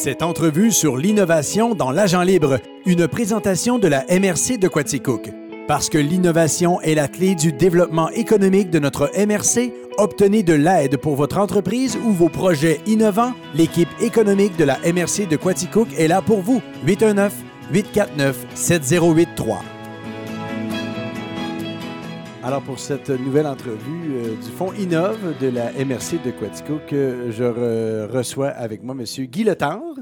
Cette entrevue sur l'innovation dans l'agent libre, une présentation de la MRC de Quaticook. Parce que l'innovation est la clé du développement économique de notre MRC, obtenez de l'aide pour votre entreprise ou vos projets innovants. L'équipe économique de la MRC de Quaticook est là pour vous. 819 849 7083. Alors, pour cette nouvelle entrevue euh, du Fonds Innove de la MRC de Quatico, que je re- reçois avec moi M. Guy Letendre.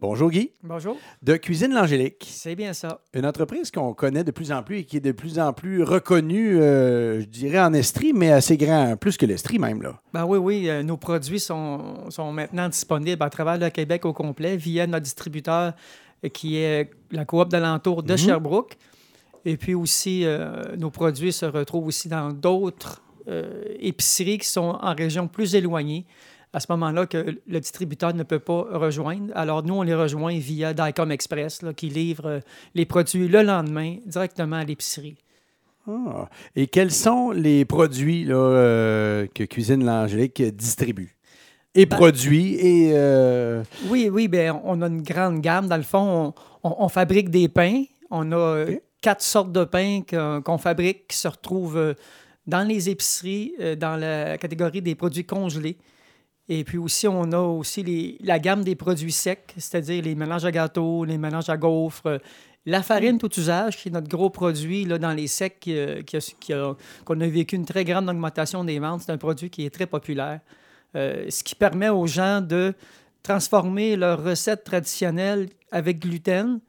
Bonjour Guy. Bonjour. De Cuisine L'Angélique, C'est bien ça. une entreprise qu'on connaît de plus en plus et qui est de plus en plus reconnue, euh, je dirais en Estrie, mais assez grand, plus que l'Estrie même. Là. Ben oui, oui, euh, nos produits sont, sont maintenant disponibles à travers le Québec au complet via notre distributeur qui est la coop d'alentour de Mhm. Sherbrooke. Et puis aussi, euh, nos produits se retrouvent aussi dans d'autres euh, épiceries qui sont en région plus éloignée. À ce moment-là, que le distributeur ne peut pas rejoindre. Alors, nous, on les rejoint via Dicom Express, là, qui livre euh, les produits le lendemain directement à l'épicerie. Ah. Et quels sont les produits là, euh, que Cuisine L'Angélique distribue? Et Ben- produit et... euh, Oui, oui, bien, on a une grande gamme. Dans le fond, on, on- on fabrique des pains. On a. quatre sortes de pains qu'on fabrique qui se retrouvent euh, dans les épiceries, euh, dans la catégorie des produits congelés. Et puis aussi, on a aussi la gamme des produits secs, c'est-à-dire les mélanges à gâteaux, les mélanges à gaufres, euh, la farine tout usage, qui est notre gros produit là, dans les secs, qu'on a vécu une très grande augmentation des ventes. C'est un produit qui est très populaire. Ce qui permet aux gens de transformer leurs recettes traditionnelles avec gluten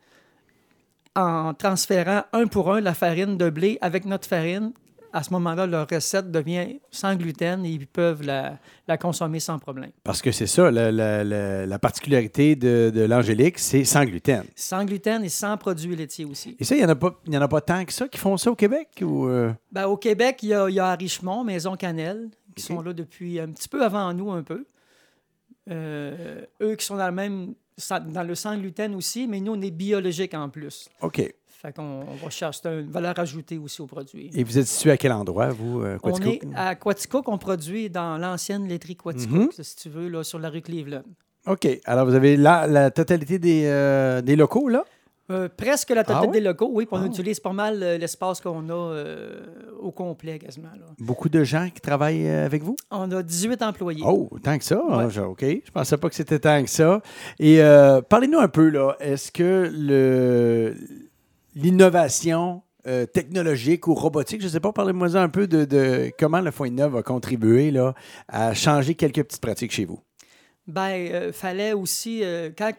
en transférant un pour un la farine de blé avec notre farine. À ce moment-là, leur recette devient sans gluten et ils peuvent la, la consommer sans problème. Parce que c'est ça, la, la- la- la particularité de, de l'Angélique, c'est sans gluten. Sans gluten et sans produits laitiers aussi. Et ça, il n'y en, a pas- y en a pas tant que ça qui font ça au Québec? Ou, euh? Ben, au Québec, il y, a, y a à Richemont, Maison Cannelle, qui sont là depuis un petit peu avant nous, un peu. Euh, eux qui sont dans le même dans le sans gluten aussi, mais nous, on est biologique en plus. OK. Fait qu'on on va chercher une valeur ajoutée aussi au produit. Et vous êtes situé à quel endroit, vous, euh, On est à Quaticook, on produit dans l'ancienne laiterie Quaticook, si tu veux, là, sur la rue Cleveland. OK. Alors, vous avez la, la totalité des, euh, des locaux, là? Euh, presque la totalité Ah des locaux, oui, puis on Ah. utilise pas mal euh, l'espace qu'on a euh, au complet quasiment. là. Beaucoup de gens qui travaillent avec vous? On a 18 employés. Oh, tant que ça. Ouais. hein, je- OK. Je pensais pas que c'était tant que ça. Et euh, parlez-nous un peu, là. Est-ce que l'innovation euh, technologique ou robotique, je ne sais pas, parlez-moi un peu de, de comment le Fonds Innov a contribué là, à changer quelques petites pratiques chez vous? Ben, euh, fallait aussi, euh, quand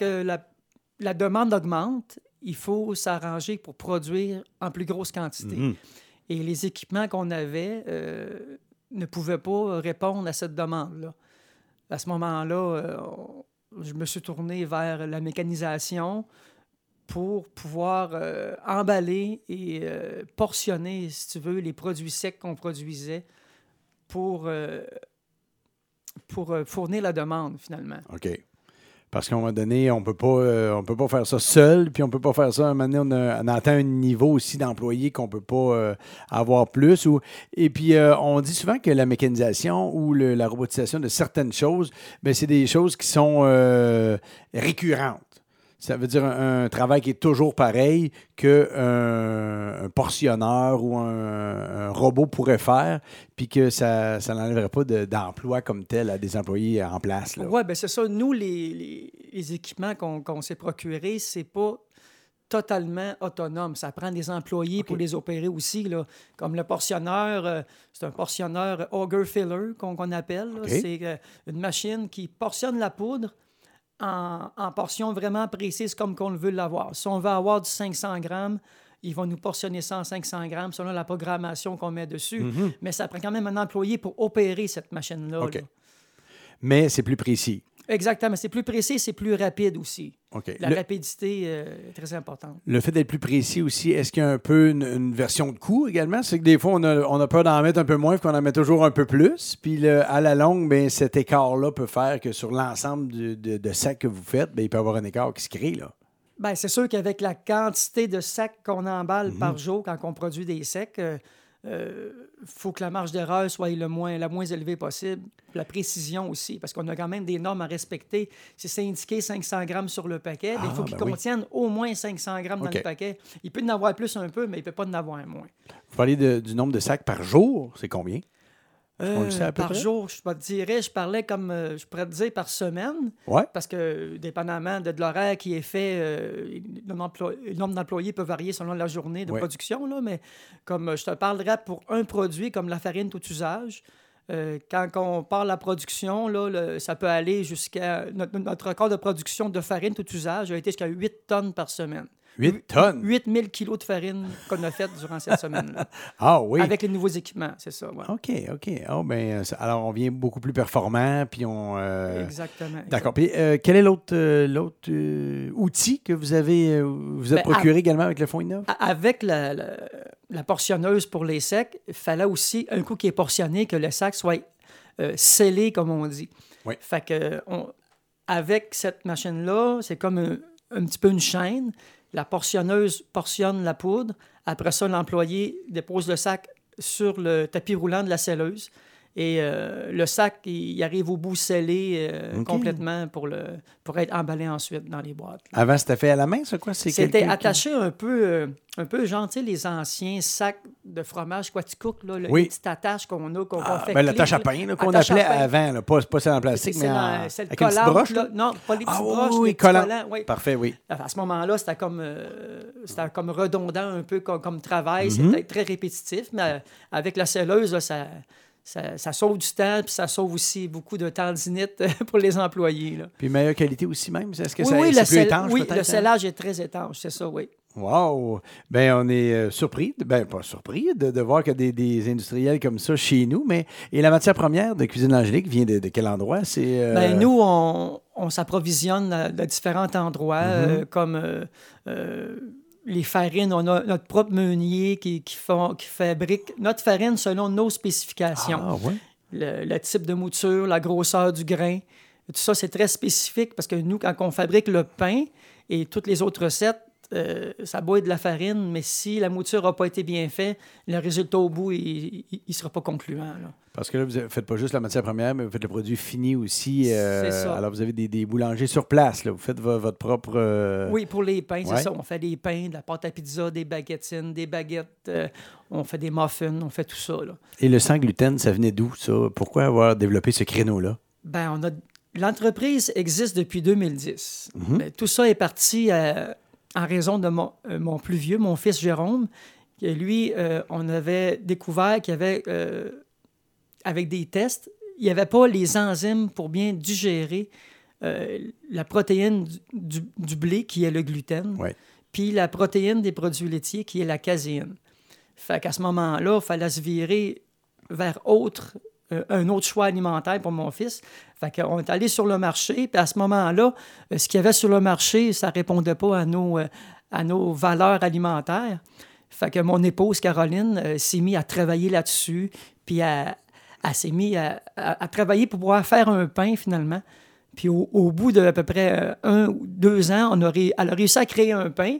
la demande augmente, il faut s'arranger pour produire en plus grosse quantité. Mhm. Et les équipements qu'on avait euh, ne pouvaient pas répondre à cette demande-là. À ce moment-là, euh, je me suis tourné vers la mécanisation pour pouvoir euh, emballer et portionner, si tu veux, les produits secs qu'on produisait pour, pour fournir la demande, finalement. OK. Parce qu'à un moment donné, on peut euh, on peut pas faire ça seul, puis on peut pas faire ça. À un moment donné, on, a- atteint un niveau aussi d'employés qu'on peut pas euh, avoir plus. Ou, et puis, euh, on dit souvent que la mécanisation ou la robotisation de certaines choses, ben, c'est des choses qui sont récurrentes. Ça veut dire un, un travail qui est toujours pareil qu'un un portionneur ou un, un robot pourrait faire, puis que ça, ça n'enlèverait pas de- d'emploi comme tel à des employés en place. Oui, bien c'est ça. Nous, les, les- les équipements qu'on s'est procurés, c'est pas totalement autonome. Ça prend des employés pour les opérer aussi. Là. Comme le portionneur, euh, c'est un portionneur auger filler qu'on appelle. C'est euh, une machine qui portionne la poudre en, en portions vraiment précises comme qu'on veut l'avoir. Si on veut avoir du 500 grammes, il va nous portionner ça en 500 grammes selon la programmation qu'on met dessus. Mhm. Mais ça prend quand même un employé pour opérer cette machine-là. Mais c'est plus précis. Exactement. C'est plus précis, c'est plus rapide aussi. La Le, rapidité euh, est très importante. le fait d'être plus précis aussi, est-ce qu'il y a un peu une, une version de coût également? C'est que des fois, on a, on a peur d'en mettre un peu moins, puis qu'on en met toujours un peu plus. Puis le- à la longue, ben, cet écart-là peut faire que sur l'ensemble de, de sacs que vous faites, ben, il peut y avoir un écart qui se crée. Là. Ben, c'est sûr qu'avec la quantité de sacs qu'on emballe Mhm. par jour quand on produit des sacs, euh, faut que la marge d'erreur soit le moins, la moins élevée possible. La précision aussi, parce qu'on a quand même des normes à respecter. Si c'est indiqué 500 grammes sur le paquet, il faut Ah, qu'il ben oui. contienne au moins 500 grammes dans le paquet. Il peut en avoir plus un peu, mais il ne peut pas en avoir moins. Vous parlez de- du nombre de sacs par jour, c'est combien? On le sait à peu par près? jour, je te dirais, je parlais comme, euh, je pourrais te dire par semaine, Ouais. parce que dépendamment de, de l'horaire qui est fait, euh, le nombre le nombre d'employés peut varier selon la journée de Ouais. production, là, mais comme euh, je te parlerais pour un produit comme la farine tout usage, euh, quand on parle de la production, là, le- ça peut aller jusqu'à... Notre, notre record de production de farine tout usage a été jusqu'à 8 tonnes par semaine. 8 tonnes? 8000 kilos de farine qu'on a fait durant cette semaine-là. Ah oui. Avec les nouveaux équipements, c'est ça. ouais. OK, OK. Oh, ben, alors, on vient beaucoup plus performant, puis on... euh, Exactement. D'accord. Puis, euh, quel est l'autre euh, outil que vous avez vous êtes Ben, procuré également avec le fonds Innov? Avec la, la- la portionneuse pour les secs, il fallait aussi, un coup qui est portionné, que le sac soit euh, scellé, comme on dit. Oui. Fait que, on- avec cette machine-là, c'est comme un, un petit peu une chaîne. La portionneuse portionne la poudre. Après ça, l'employé dépose le sac sur le tapis roulant de la selleuse. Et euh, le sac, il, il arrive au bout scellé euh, complètement pour, le, pour être emballé ensuite dans les boîtes. Avant, c'était fait à la main, ça, quoi? C'est C'était qui- attaché un peu, euh, un peu genre, tu sais, les anciens sacs de fromage Quaticook, là, le, Oui. les petites attaches qu'on a, qu'on Ah, fait ben, la tâche à pain, là, qu'on Attache appelait avant, là, pas, pas celle en plastique, C'est mais en, c'est le avec une petite broche. là. Non, pas les petites Ah, oui, broches, oui, les collants, oui. Parfait, oui. À ce moment-là, c'était comme, c'était comme redondant un peu comme, comme travail. Mhm. C'était très répétitif, mais avec la selleuse, là, ça, ça, ça sauve du temps, puis ça sauve aussi beaucoup de tendinite pour les employés. Là. Puis meilleure qualité aussi même. Est-ce que oui, ça, oui, le, plus sel- étanche, oui, le hein? scellage est très étanche, c'est ça, oui. Wow! Ben, on est euh, surpris, ben pas surpris de, de voir qu'il y a des, des industriels comme ça chez nous, mais et la matière première de Cuisine Angélique vient de, de quel endroit? C'est euh, Ben, nous, on, on s'approvisionne à- de différents endroits, Mhm. euh, comme euh, euh, les farines. On a notre propre meunier qui, qui, font- qui fabrique notre farine selon nos spécifications. Ah, ouais. Le, le type de mouture, la grosseur du grain. Tout ça, c'est très spécifique parce que nous, quand on fabrique le pain et toutes les autres recettes, euh, ça être de la farine, mais si la mouture n'a pas été bien faite, le résultat au bout, il ne sera pas concluant. là. Parce que là, vous ne faites pas juste la matière première, mais vous faites le produit fini aussi. euh, C'est ça. Alors, vous avez des, des boulangers sur place. Là. Vous faites vo- votre propre. euh, Oui, pour les pains, Ouais. c'est ça. On fait des pains, de la pâte à pizza, des baguettines, des baguettes, euh, on fait des muffins, on fait tout ça. Là. Et le sans gluten, ça venait d'où, ça? Pourquoi avoir développé ce créneau-là? Ben, on a... L'entreprise existe depuis 2010. Mhm. Ben, tout ça est parti euh, en raison de mon, euh, mon plus vieux, mon fils Jérôme. Que lui, euh, on avait découvert qu'il avait, euh, avec des tests, il n'y avait pas les enzymes pour bien digérer euh, la protéine du, du- du blé, qui est le gluten, Ouais. puis la protéine des produits laitiers, qui est la caséine. Fait qu'à ce moment-là, il fallait se virer vers autre, un autre choix alimentaire pour mon fils. Fait qu'on est allé sur le marché, puis à ce moment-là, euh, ce qu'il y avait sur le marché, ça répondait pas à nos, euh, à nos valeurs alimentaires. Fait que mon épouse, Caroline, euh, s'est mise à travailler là-dessus, puis elle, s'est mise à, à- travailler pour pouvoir faire un pain, finalement. Puis au, bout de à peu près euh, un ou deux ans, on elle a réussi à créer un pain.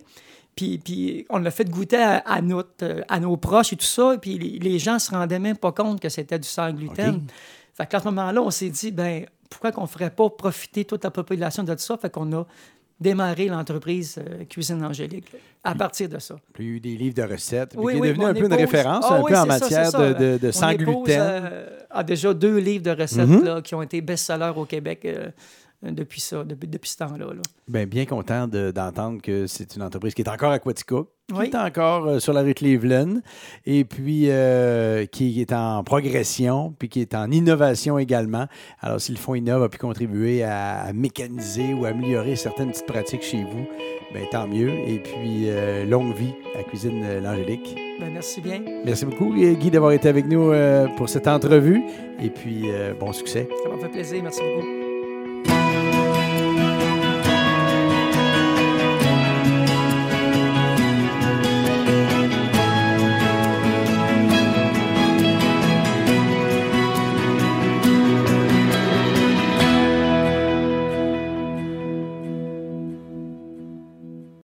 Puis, puis on l'a fait goûter à, à notre, euh, à nos proches et tout ça. Puis les, les gens se rendaient même pas compte que c'était du sans gluten. OK. Fait qu'à ce moment-là, on s'est dit, ben pourquoi qu'on ferait pas profiter toute la population de tout ça? Fait qu'on a démarré l'entreprise euh, Cuisine Angélique à partir de ça. Puis il y a eu des livres de recettes, Oui, qui est oui, devenu mon un peu une épouse- référence, Ah un oui, peu en ça, matière ça. de, de, sans épouse, gluten. euh, a déjà deux livres de recettes Mhm. là, qui ont été best-sellers au Québec euh, depuis ça, depuis, depuis ce temps-là. là. Ben, bien content de- d'entendre que c'est une entreprise qui est encore à Quaticook, qui Oui. est encore euh, sur la rue Cleveland, et puis euh, qui est en progression, puis qui est en innovation également. Alors, si le Fonds Innov a pu contribuer à, à mécaniser ou améliorer certaines petites pratiques chez vous, ben, tant mieux. Et puis, euh, longue vie à Cuisine L'Angélique. Ben, merci bien. Merci beaucoup, Guy, d'avoir été avec nous pour cette entrevue. Et puis, bon succès. Ça m'a fait plaisir. Merci beaucoup.